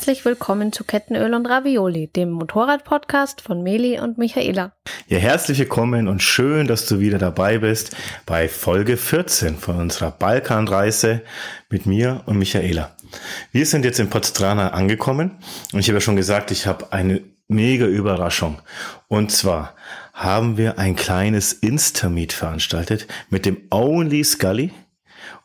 herzlich willkommen zu Kettenöl und Ravioli, dem Motorrad-Podcast von Meli und Michaela. Ja, herzlich willkommen und schön, dass du wieder dabei bist bei Folge 14 von unserer Balkanreise mit mir und Michaela. Wir sind jetzt in Podstrana angekommen und ich habe ja schon gesagt, ich habe eine mega Überraschung. Und zwar haben wir ein kleines Insta-Meet veranstaltet mit dem Only Scully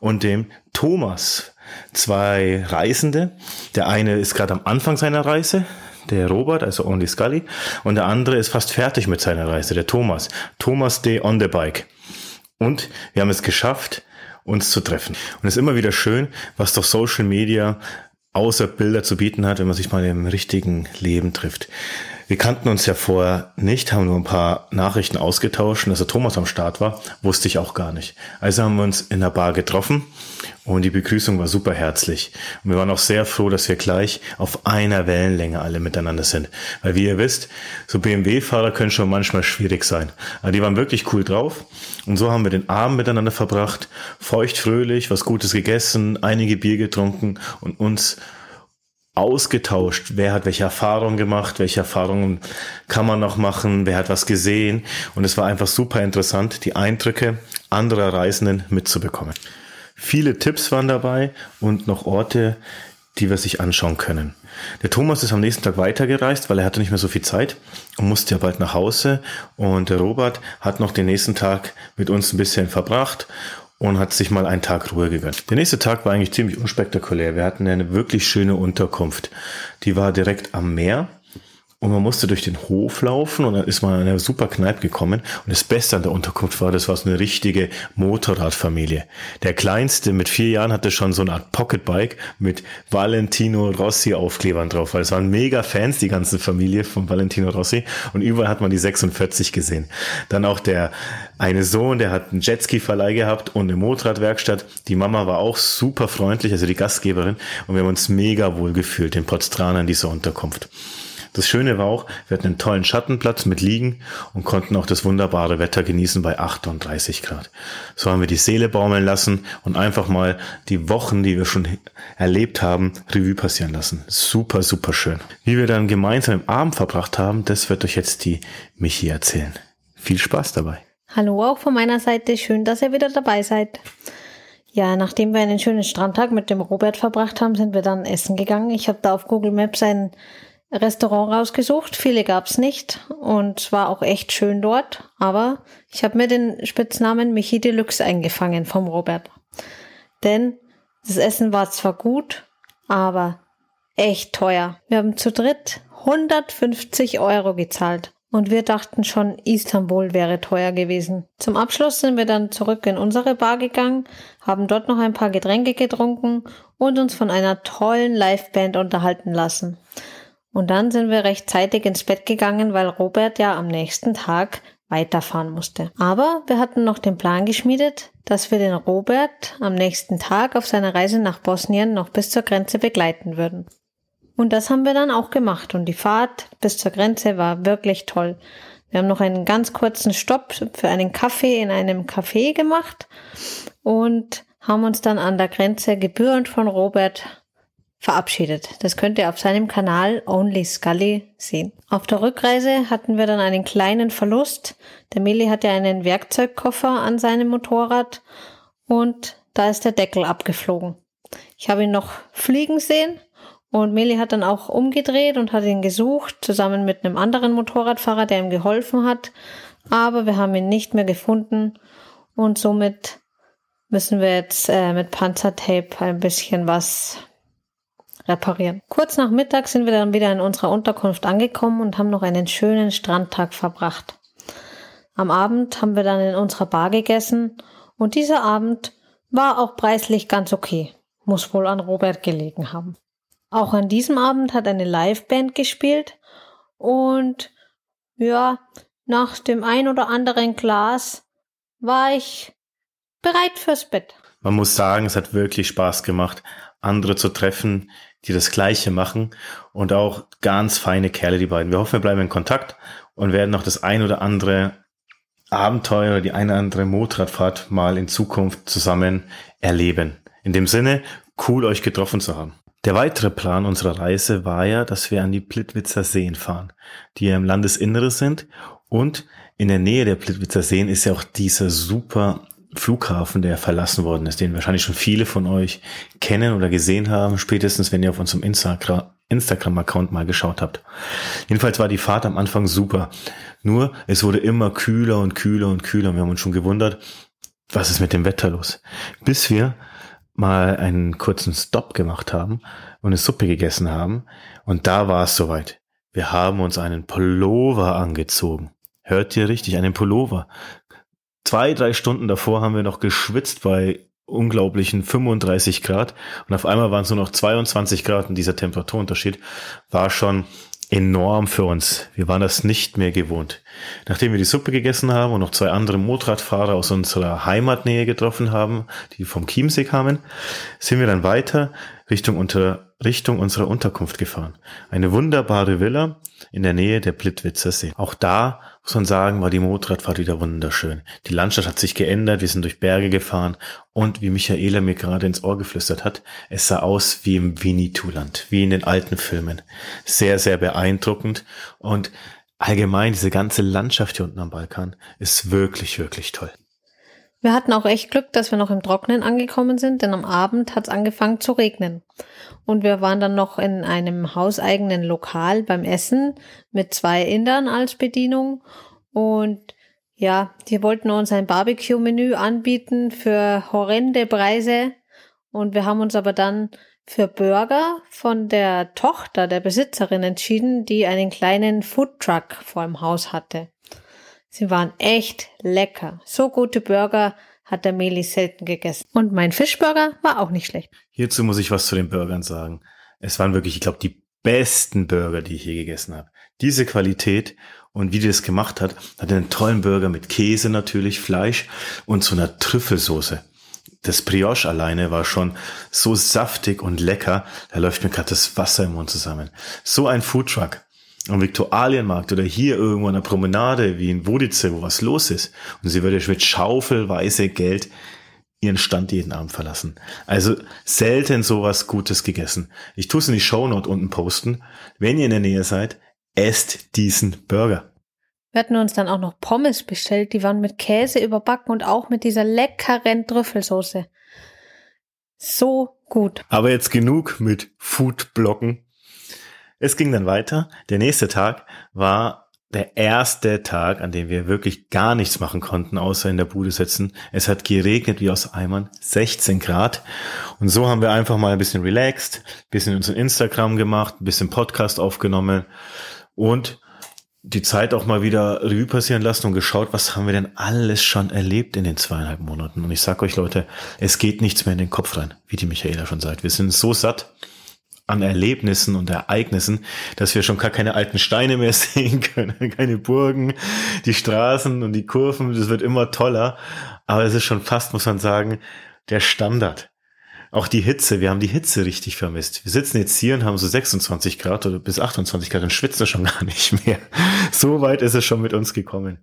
und dem Thomas zwei Reisende. Der eine ist gerade am Anfang seiner Reise, der Robert, also Only Scully, und der andere ist fast fertig mit seiner Reise, der Thomas. Thomas D. on the Bike. Und wir haben es geschafft, uns zu treffen. Und es ist immer wieder schön, was doch Social Media außer Bilder zu bieten hat, wenn man sich mal im richtigen Leben trifft. Wir kannten uns ja vorher nicht, haben nur ein paar Nachrichten ausgetauscht. Und dass der Thomas am Start war, wusste ich auch gar nicht. Also haben wir uns in der Bar getroffen und die Begrüßung war super herzlich. Und wir waren auch sehr froh, dass wir gleich auf einer Wellenlänge alle miteinander sind. Weil wie ihr wisst, so BMW-Fahrer können schon manchmal schwierig sein. Aber die waren wirklich cool drauf. Und so haben wir den Abend miteinander verbracht, feucht, fröhlich, was Gutes gegessen, einige Bier getrunken und uns ausgetauscht. Wer hat welche Erfahrungen gemacht? Welche Erfahrungen kann man noch machen? Wer hat was gesehen? Und es war einfach super interessant, die Eindrücke anderer Reisenden mitzubekommen. Viele Tipps waren dabei und noch Orte, die wir sich anschauen können. Der Thomas ist am nächsten Tag weitergereist, weil er hatte nicht mehr so viel Zeit und musste ja bald nach Hause. Und der Robert hat noch den nächsten Tag mit uns ein bisschen verbracht und hat sich mal einen Tag Ruhe gegönnt. Der nächste Tag war eigentlich ziemlich unspektakulär. Wir hatten eine wirklich schöne Unterkunft. Die war direkt am Meer und man musste durch den Hof laufen und dann ist man in eine super Kneipe gekommen. Und das Beste an der Unterkunft war, das war so eine richtige Motorradfamilie. Der Kleinste mit vier Jahren hatte schon so eine Art Pocketbike mit Valentino Rossi Aufklebern drauf, weil es waren mega Fans, die ganze Familie von Valentino Rossi. Und überall hat man die 46 gesehen. Dann auch der eine Sohn, der hat einen Jetski-Verleih gehabt und eine Motorradwerkstatt. Die Mama war auch super freundlich, also die Gastgeberin. Und wir haben uns mega wohl gefühlt in Podstrana in dieser Unterkunft. Das Schöne war auch, wir hatten einen tollen Schattenplatz mit Liegen und konnten auch das wunderbare Wetter genießen bei 38 Grad. So haben wir die Seele baumeln lassen und einfach mal die Wochen, die wir schon erlebt haben, Revue passieren lassen. Super, super schön. Wie wir dann gemeinsam im Abend verbracht haben, das wird euch jetzt die Michi erzählen. Viel Spaß dabei. Hallo auch von meiner Seite. Schön, dass ihr wieder dabei seid. Ja, nachdem wir einen schönen Strandtag mit dem Robert verbracht haben, sind wir dann essen gegangen. Ich habe da auf Google Maps ein Restaurant rausgesucht. Viele gab's nicht und war auch echt schön dort. Aber ich habe mir den Spitznamen Michi Deluxe eingefangen vom Robert. Denn das Essen war zwar gut, aber echt teuer. Wir haben zu dritt 150 Euro gezahlt. Und wir dachten schon, Istanbul wäre teuer gewesen. Zum Abschluss sind wir dann zurück in unsere Bar gegangen, haben dort noch ein paar Getränke getrunken und uns von einer tollen Liveband unterhalten lassen. Und dann sind wir rechtzeitig ins Bett gegangen, weil Robert ja am nächsten Tag weiterfahren musste. Aber wir hatten noch den Plan geschmiedet, dass wir den Robert am nächsten Tag auf seiner Reise nach Bosnien noch bis zur Grenze begleiten würden. Und das haben wir dann auch gemacht und die Fahrt bis zur Grenze war wirklich toll. Wir haben noch einen ganz kurzen Stopp für einen Kaffee in einem Café gemacht und haben uns dann an der Grenze gebührend von Robert verabschiedet. Das könnt ihr auf seinem Kanal Only Scully sehen. Auf der Rückreise hatten wir dann einen kleinen Verlust. Der Meli hatte einen Werkzeugkoffer an seinem Motorrad und da ist der Deckel abgeflogen. Ich habe ihn noch fliegen sehen und Meli hat dann auch umgedreht und hat ihn gesucht, zusammen mit einem anderen Motorradfahrer, der ihm geholfen hat. Aber wir haben ihn nicht mehr gefunden und somit müssen wir jetzt äh, mit Panzertape ein bisschen was reparieren. Kurz nach Mittag sind wir dann wieder in unserer Unterkunft angekommen und haben noch einen schönen Strandtag verbracht. Am Abend haben wir dann in unserer Bar gegessen und dieser Abend war auch preislich ganz okay. Muss wohl an Robert gelegen haben. Auch an diesem Abend hat eine Liveband gespielt und ja, nach dem ein oder anderen Glas war ich bereit fürs Bett. Man muss sagen, es hat wirklich Spaß gemacht, andere zu treffen, die das Gleiche machen und auch ganz feine Kerle, die beiden. Wir hoffen, wir bleiben in Kontakt und werden noch das ein oder andere Abenteuer oder die eine oder andere Motorradfahrt mal in Zukunft zusammen erleben. In dem Sinne, cool euch getroffen zu haben. Der weitere Plan unserer Reise war ja, dass wir an die Plitwitzer Seen fahren, die ja im Landesinnere sind und in der Nähe der Plitwitzer Seen ist ja auch dieser super Flughafen, der verlassen worden ist, den wahrscheinlich schon viele von euch kennen oder gesehen haben, spätestens wenn ihr auf unserem Instagram Instagram-Account mal geschaut habt. Jedenfalls war die Fahrt am Anfang super. Nur es wurde immer kühler und kühler und kühler. Wir haben uns schon gewundert, was ist mit dem Wetter los? Bis wir mal einen kurzen Stop gemacht haben und eine Suppe gegessen haben. Und da war es soweit. Wir haben uns einen Pullover angezogen. Hört ihr richtig? Einen Pullover. Zwei, drei Stunden davor haben wir noch geschwitzt bei unglaublichen 35 Grad und auf einmal waren es nur noch 22 Grad und dieser Temperaturunterschied war schon enorm für uns. Wir waren das nicht mehr gewohnt. Nachdem wir die Suppe gegessen haben und noch zwei andere Motorradfahrer aus unserer Heimatnähe getroffen haben, die vom Chiemsee kamen, sind wir dann weiter Richtung, unter, Richtung unserer Unterkunft gefahren. Eine wunderbare Villa in der Nähe der Blitwitzer See. Auch da muss man sagen, war die Motorradfahrt wieder wunderschön. Die Landschaft hat sich geändert, wir sind durch Berge gefahren und wie Michaela mir gerade ins Ohr geflüstert hat, es sah aus wie im Winnetou-Land, wie in den alten Filmen. Sehr, sehr beeindruckend und allgemein diese ganze Landschaft hier unten am Balkan ist wirklich, wirklich toll. Wir hatten auch echt Glück, dass wir noch im Trockenen angekommen sind, denn am Abend hat es angefangen zu regnen. Und wir waren dann noch in einem hauseigenen Lokal beim Essen mit zwei Indern als Bedienung. Und ja, die wollten uns ein Barbecue-Menü anbieten für horrende Preise. Und wir haben uns aber dann für Burger von der Tochter der Besitzerin entschieden, die einen kleinen Foodtruck vor dem Haus hatte. Sie waren echt lecker. So gute Burger hat der Meli selten gegessen. Und mein Fischburger war auch nicht schlecht. Hierzu muss ich was zu den Burgern sagen. Es waren wirklich, ich glaube, die besten Burger, die ich je gegessen habe. Diese Qualität und wie die das gemacht hat, hat einen tollen Burger mit Käse natürlich, Fleisch und so einer Trüffelsoße. Das Brioche alleine war schon so saftig und lecker, da läuft mir gerade das Wasser im Mund zusammen. So ein Foodtruck am Viktualienmarkt oder hier irgendwo an der Promenade wie in Wodice, wo was los ist. Und sie würde mit schaufelweise Geld ihren Stand jeden Abend verlassen. Also selten sowas Gutes gegessen. Ich tue es in die Shownote unten posten. Wenn ihr in der Nähe seid, esst diesen Burger. Wir hatten uns dann auch noch Pommes bestellt, die waren mit Käse überbacken und auch mit dieser leckeren Trüffelsoße. So gut. Aber jetzt genug mit Foodblocken. Es ging dann weiter. Der nächste Tag war der erste Tag, an dem wir wirklich gar nichts machen konnten, außer in der Bude sitzen. Es hat geregnet wie aus Eimern, 16 Grad. Und so haben wir einfach mal ein bisschen relaxed, bisschen unseren Instagram gemacht, ein bisschen Podcast aufgenommen und die Zeit auch mal wieder Revue passieren lassen und geschaut, was haben wir denn alles schon erlebt in den zweieinhalb Monaten. Und ich sag euch Leute, es geht nichts mehr in den Kopf rein, wie die Michaela schon sagt. Wir sind so satt an Erlebnissen und Ereignissen, dass wir schon gar keine alten Steine mehr sehen können, keine Burgen, die Straßen und die Kurven, das wird immer toller. Aber es ist schon fast, muss man sagen, der Standard. Auch die Hitze, wir haben die Hitze richtig vermisst. Wir sitzen jetzt hier und haben so 26 Grad oder bis 28 Grad und schwitzen schon gar nicht mehr. So weit ist es schon mit uns gekommen.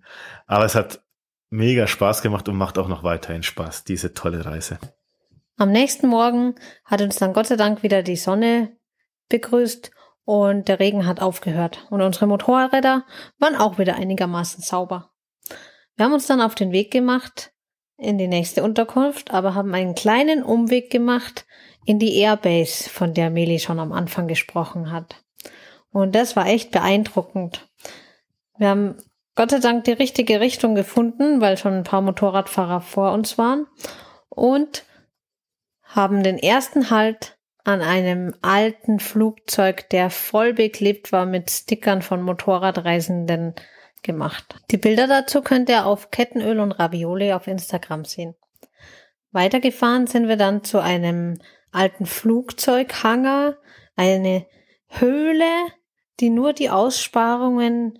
Aber es hat mega Spaß gemacht und macht auch noch weiterhin Spaß, diese tolle Reise. Am nächsten Morgen hat uns dann Gott sei Dank wieder die Sonne begrüßt und der Regen hat aufgehört und unsere Motorräder waren auch wieder einigermaßen sauber. Wir haben uns dann auf den Weg gemacht in die nächste Unterkunft, aber haben einen kleinen Umweg gemacht in die Airbase, von der Meli schon am Anfang gesprochen hat. Und das war echt beeindruckend. Wir haben Gott sei Dank die richtige Richtung gefunden, weil schon ein paar Motorradfahrer vor uns waren und haben den ersten Halt an einem alten Flugzeug, der voll beklebt war mit Stickern von Motorradreisenden gemacht. Die Bilder dazu könnt ihr auf Kettenöl und Ravioli auf Instagram sehen. Weitergefahren sind wir dann zu einem alten Flugzeughanger, eine Höhle, die nur die Aussparungen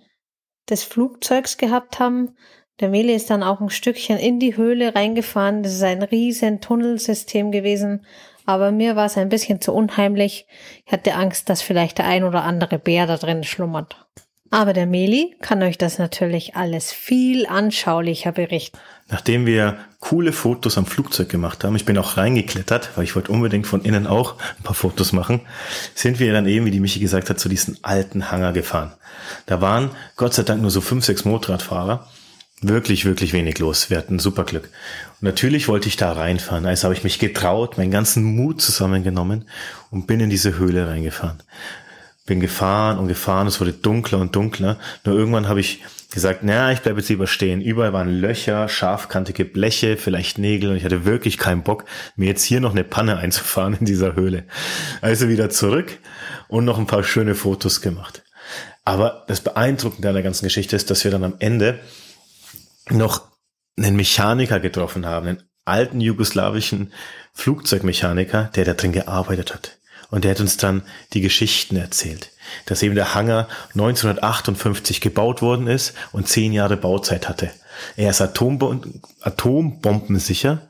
des Flugzeugs gehabt haben. Der Meli ist dann auch ein Stückchen in die Höhle reingefahren. Das ist ein riesen Tunnelsystem gewesen. Aber mir war es ein bisschen zu unheimlich. Ich hatte Angst, dass vielleicht der ein oder andere Bär da drin schlummert. Aber der Meli kann euch das natürlich alles viel anschaulicher berichten. Nachdem wir coole Fotos am Flugzeug gemacht haben, ich bin auch reingeklettert, weil ich wollte unbedingt von innen auch ein paar Fotos machen, sind wir dann eben, wie die Michi gesagt hat, zu diesem alten Hangar gefahren. Da waren Gott sei Dank nur so fünf, sechs Motorradfahrer. Wirklich, wirklich wenig los. Wir hatten super Glück. Und natürlich wollte ich da reinfahren. Also habe ich mich getraut, meinen ganzen Mut zusammengenommen und bin in diese Höhle reingefahren bin gefahren und gefahren, es wurde dunkler und dunkler. Nur irgendwann habe ich gesagt, naja, ich bleibe jetzt lieber stehen. Überall waren Löcher, scharfkantige Bleche, vielleicht Nägel und ich hatte wirklich keinen Bock, mir jetzt hier noch eine Panne einzufahren in dieser Höhle. Also wieder zurück und noch ein paar schöne Fotos gemacht. Aber das Beeindruckende an der ganzen Geschichte ist, dass wir dann am Ende noch einen Mechaniker getroffen haben, einen alten jugoslawischen Flugzeugmechaniker, der da drin gearbeitet hat. Und der hat uns dann die Geschichten erzählt, dass eben der Hangar 1958 gebaut worden ist und zehn Jahre Bauzeit hatte. Er ist Atombom atombombensicher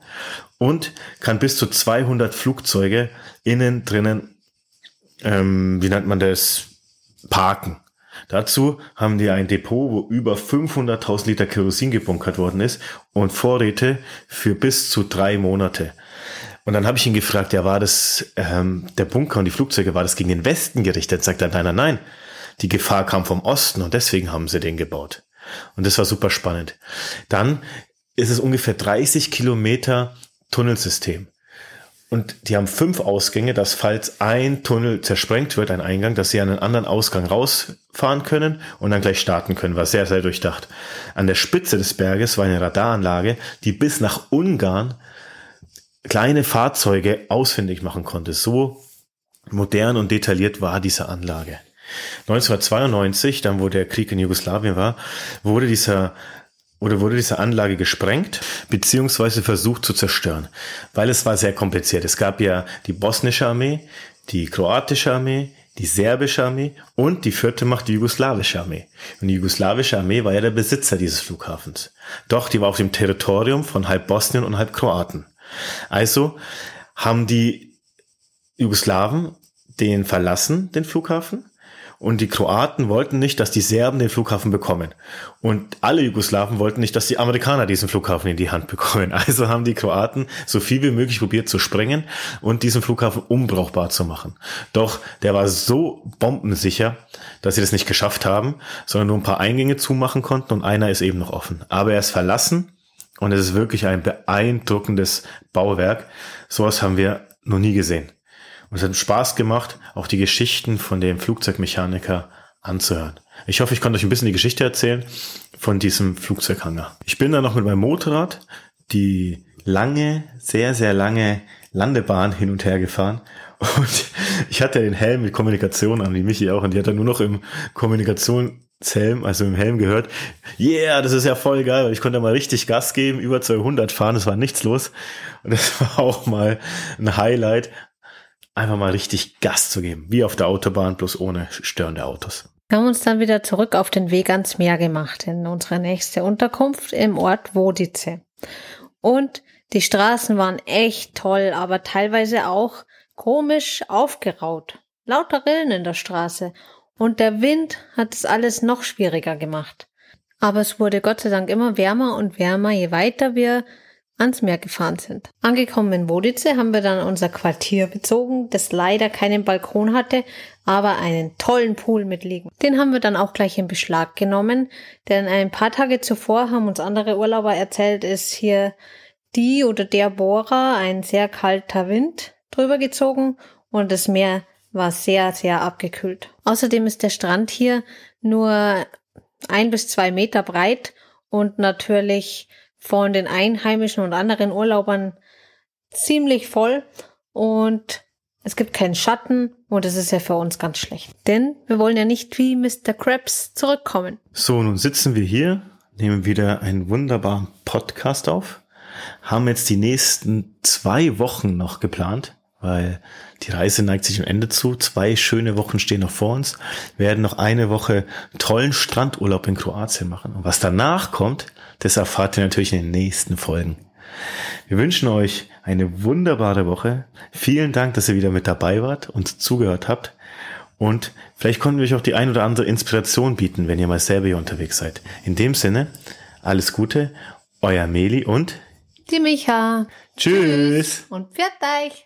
und kann bis zu 200 Flugzeuge innen drinnen, ähm, wie nennt man das, parken. Dazu haben die ein Depot, wo über 500.000 Liter Kerosin gebunkert worden ist und Vorräte für bis zu drei Monate. Und dann habe ich ihn gefragt, ja, war das ähm, der Bunker und die Flugzeuge, war das gegen den Westen gerichtet? Sagt er, nein, nein, nein. Die Gefahr kam vom Osten und deswegen haben sie den gebaut. Und das war super spannend. Dann ist es ungefähr 30 Kilometer Tunnelsystem. Und die haben fünf Ausgänge, dass falls ein Tunnel zersprengt wird, ein Eingang, dass sie an einen anderen Ausgang rausfahren können und dann gleich starten können. War sehr, sehr durchdacht. An der Spitze des Berges war eine Radaranlage, die bis nach Ungarn kleine Fahrzeuge ausfindig machen konnte. So modern und detailliert war diese Anlage. 1992, dann wo der Krieg in Jugoslawien war, wurde dieser oder wurde diese Anlage gesprengt beziehungsweise versucht zu zerstören, weil es war sehr kompliziert. Es gab ja die bosnische Armee, die kroatische Armee, die serbische Armee und die vierte Macht, die jugoslawische Armee. Und die jugoslawische Armee war ja der Besitzer dieses Flughafens. Doch die war auf dem Territorium von halb Bosnien und halb Kroaten. Also haben die Jugoslawen den verlassen, den Flughafen. Und die Kroaten wollten nicht, dass die Serben den Flughafen bekommen. Und alle Jugoslawen wollten nicht, dass die Amerikaner diesen Flughafen in die Hand bekommen. Also haben die Kroaten so viel wie möglich probiert zu sprengen und diesen Flughafen unbrauchbar zu machen. Doch der war so bombensicher, dass sie das nicht geschafft haben, sondern nur ein paar Eingänge zumachen konnten und einer ist eben noch offen. Aber er ist verlassen und es ist wirklich ein beeindruckendes Bauwerk. Sowas haben wir noch nie gesehen. Und es hat Spaß gemacht, auch die Geschichten von dem Flugzeugmechaniker anzuhören. Ich hoffe, ich konnte euch ein bisschen die Geschichte erzählen von diesem Flugzeughanger. Ich bin dann noch mit meinem Motorrad die lange, sehr, sehr lange Landebahn hin und her gefahren. Und ich hatte den Helm mit Kommunikation an, wie Michi auch, und die hat dann nur noch im Kommunikation Helm, also im Helm gehört, yeah, das ist ja voll geil. Ich konnte mal richtig Gas geben, über 200 fahren, es war nichts los. Und das war auch mal ein Highlight, einfach mal richtig Gas zu geben, wie auf der Autobahn, bloß ohne störende Autos. Wir haben uns dann wieder zurück auf den Weg ans Meer gemacht, in unsere nächste Unterkunft im Ort Wodice. Und die Straßen waren echt toll, aber teilweise auch komisch aufgeraut. Lauter Rillen in der Straße und der Wind hat es alles noch schwieriger gemacht. Aber es wurde Gott sei Dank immer wärmer und wärmer, je weiter wir ans Meer gefahren sind. Angekommen in Wodice haben wir dann unser Quartier bezogen, das leider keinen Balkon hatte, aber einen tollen Pool mitliegen. Den haben wir dann auch gleich in Beschlag genommen, denn ein paar Tage zuvor haben uns andere Urlauber erzählt, ist hier die oder der Bohrer ein sehr kalter Wind drüber gezogen und das Meer war sehr, sehr abgekühlt. Außerdem ist der Strand hier nur ein bis zwei Meter breit und natürlich von den Einheimischen und anderen Urlaubern ziemlich voll und es gibt keinen Schatten und es ist ja für uns ganz schlecht. Denn wir wollen ja nicht wie Mr. Krabs zurückkommen. So, nun sitzen wir hier, nehmen wieder einen wunderbaren Podcast auf, haben jetzt die nächsten zwei Wochen noch geplant weil die Reise neigt sich am Ende zu. Zwei schöne Wochen stehen noch vor uns. Wir werden noch eine Woche tollen Strandurlaub in Kroatien machen. Und was danach kommt, das erfahrt ihr natürlich in den nächsten Folgen. Wir wünschen euch eine wunderbare Woche. Vielen Dank, dass ihr wieder mit dabei wart und zugehört habt. Und vielleicht konnten wir euch auch die ein oder andere Inspiration bieten, wenn ihr mal selber hier unterwegs seid. In dem Sinne, alles Gute, euer Meli und Die Micha. Tschüss. Und pfiat euch.